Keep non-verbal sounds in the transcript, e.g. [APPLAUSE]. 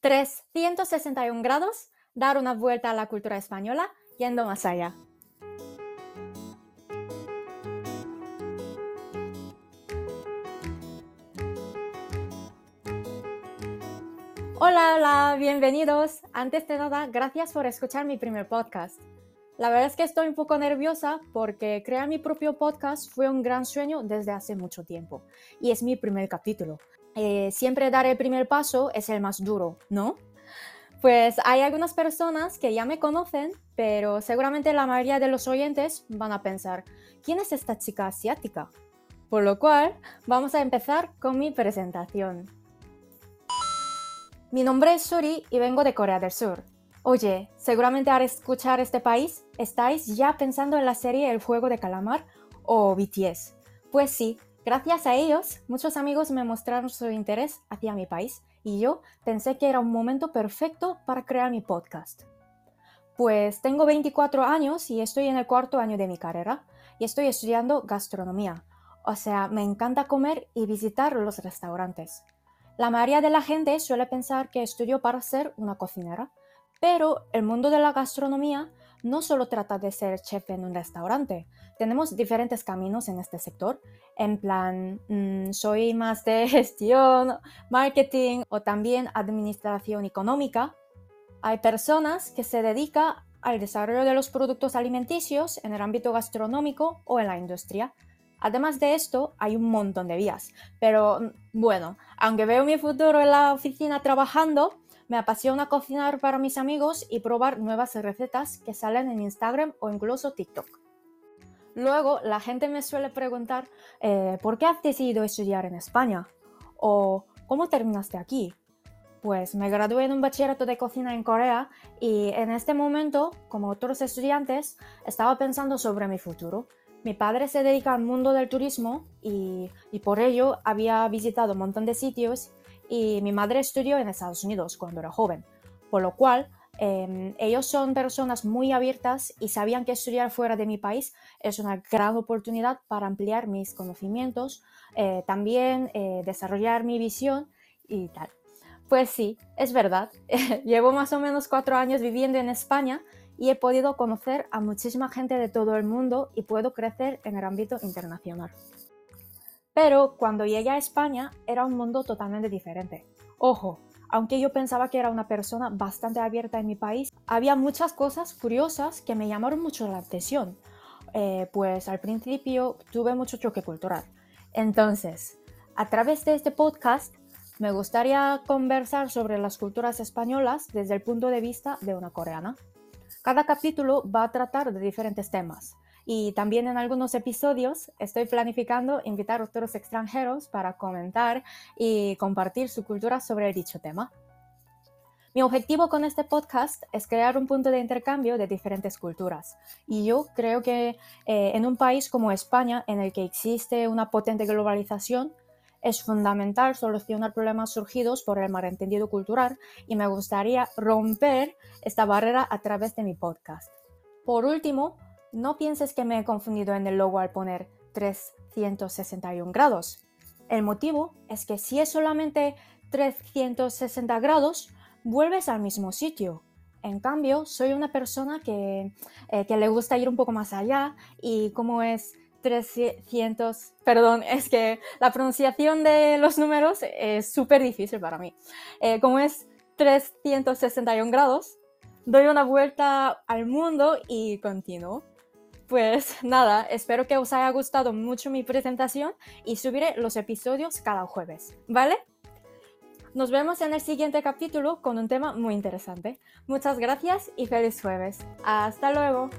361 grados, dar una vuelta a la cultura española yendo más allá. Hola, hola, bienvenidos. Antes de nada, gracias por escuchar mi primer podcast. La verdad es que estoy un poco nerviosa porque crear mi propio podcast fue un gran sueño desde hace mucho tiempo y es mi primer capítulo. Eh, siempre dar el primer paso es el más duro, ¿no? Pues hay algunas personas que ya me conocen, pero seguramente la mayoría de los oyentes van a pensar, ¿quién es esta chica asiática? Por lo cual, vamos a empezar con mi presentación. Mi nombre es Suri y vengo de Corea del Sur. Oye, seguramente al escuchar este país estáis ya pensando en la serie El Juego de Calamar o BTS. Pues sí, Gracias a ellos, muchos amigos me mostraron su interés hacia mi país y yo pensé que era un momento perfecto para crear mi podcast. Pues tengo 24 años y estoy en el cuarto año de mi carrera y estoy estudiando gastronomía. O sea, me encanta comer y visitar los restaurantes. La mayoría de la gente suele pensar que estudio para ser una cocinera, pero el mundo de la gastronomía no solo trata de ser chef en un restaurante. Tenemos diferentes caminos en este sector. En plan, mm, soy más de [LAUGHS] gestión, marketing o también administración económica. Hay personas que se dedican al desarrollo de los productos alimenticios en el ámbito gastronómico o en la industria. Además de esto, hay un montón de vías. Pero mm, bueno, aunque veo mi futuro en la oficina trabajando, me apasiona cocinar para mis amigos y probar nuevas recetas que salen en Instagram o incluso TikTok. Luego, la gente me suele preguntar, eh, ¿por qué has decidido estudiar en España? ¿O cómo terminaste aquí? Pues me gradué en un bachillerato de cocina en Corea y en este momento, como otros estudiantes, estaba pensando sobre mi futuro. Mi padre se dedica al mundo del turismo y, y por ello había visitado un montón de sitios y mi madre estudió en Estados Unidos cuando era joven, por lo cual em, ellos son personas muy abiertas y sabían que estudiar fuera de mi país es una gran oportunidad para ampliar mis conocimientos, eh, también eh, desarrollar mi visión y tal. Pues sí, es verdad. [LAUGHS] Llevo más o menos cuatro años viviendo en España y he podido conocer a muchísima gente de todo el mundo y puedo crecer en el ámbito internacional. Pero cuando llegué a España era un mundo totalmente diferente. Ojo, aunque yo pensaba que era una persona bastante abierta en mi país, había muchas cosas curiosas que me llamaron mucho la atención. Eh, pues al principio tuve mucho choque cultural. Entonces, a través de este podcast me gustaría conversar sobre las culturas españolas desde el punto de vista de una coreana. Cada capítulo va a tratar de diferentes temas, y también en algunos episodios estoy planificando invitar a otros extranjeros para comentar y compartir su cultura sobre dicho tema. Mi objetivo con este podcast es crear un punto de intercambio de diferentes culturas. Y yo creo que eh, en un país como España, en el que existe una potente globalización, es fundamental solucionar problemas surgidos por el malentendido cultural y me gustaría romper esta barrera a través de mi podcast. Por último, no pienses que me he confundido en el logo al poner 361 grados. El motivo es que si es solamente 360 grados, vuelves al mismo sitio. En cambio, soy una persona que, eh, que le gusta ir un poco más allá y como es 300, perdón, [LAUGHS] es que la pronunciación de los números es súper difícil para mí. Eh, como es 361 grados, doy una vuelta al mundo y continúo. Pues [LAUGHS] nada, espero que os haya gustado mucho mi presentación y subiré los episodios cada jueves, ¿vale? Nos vemos en el siguiente capítulo con un tema muy interesante. Muchas gracias y feliz jueves. Hasta luego.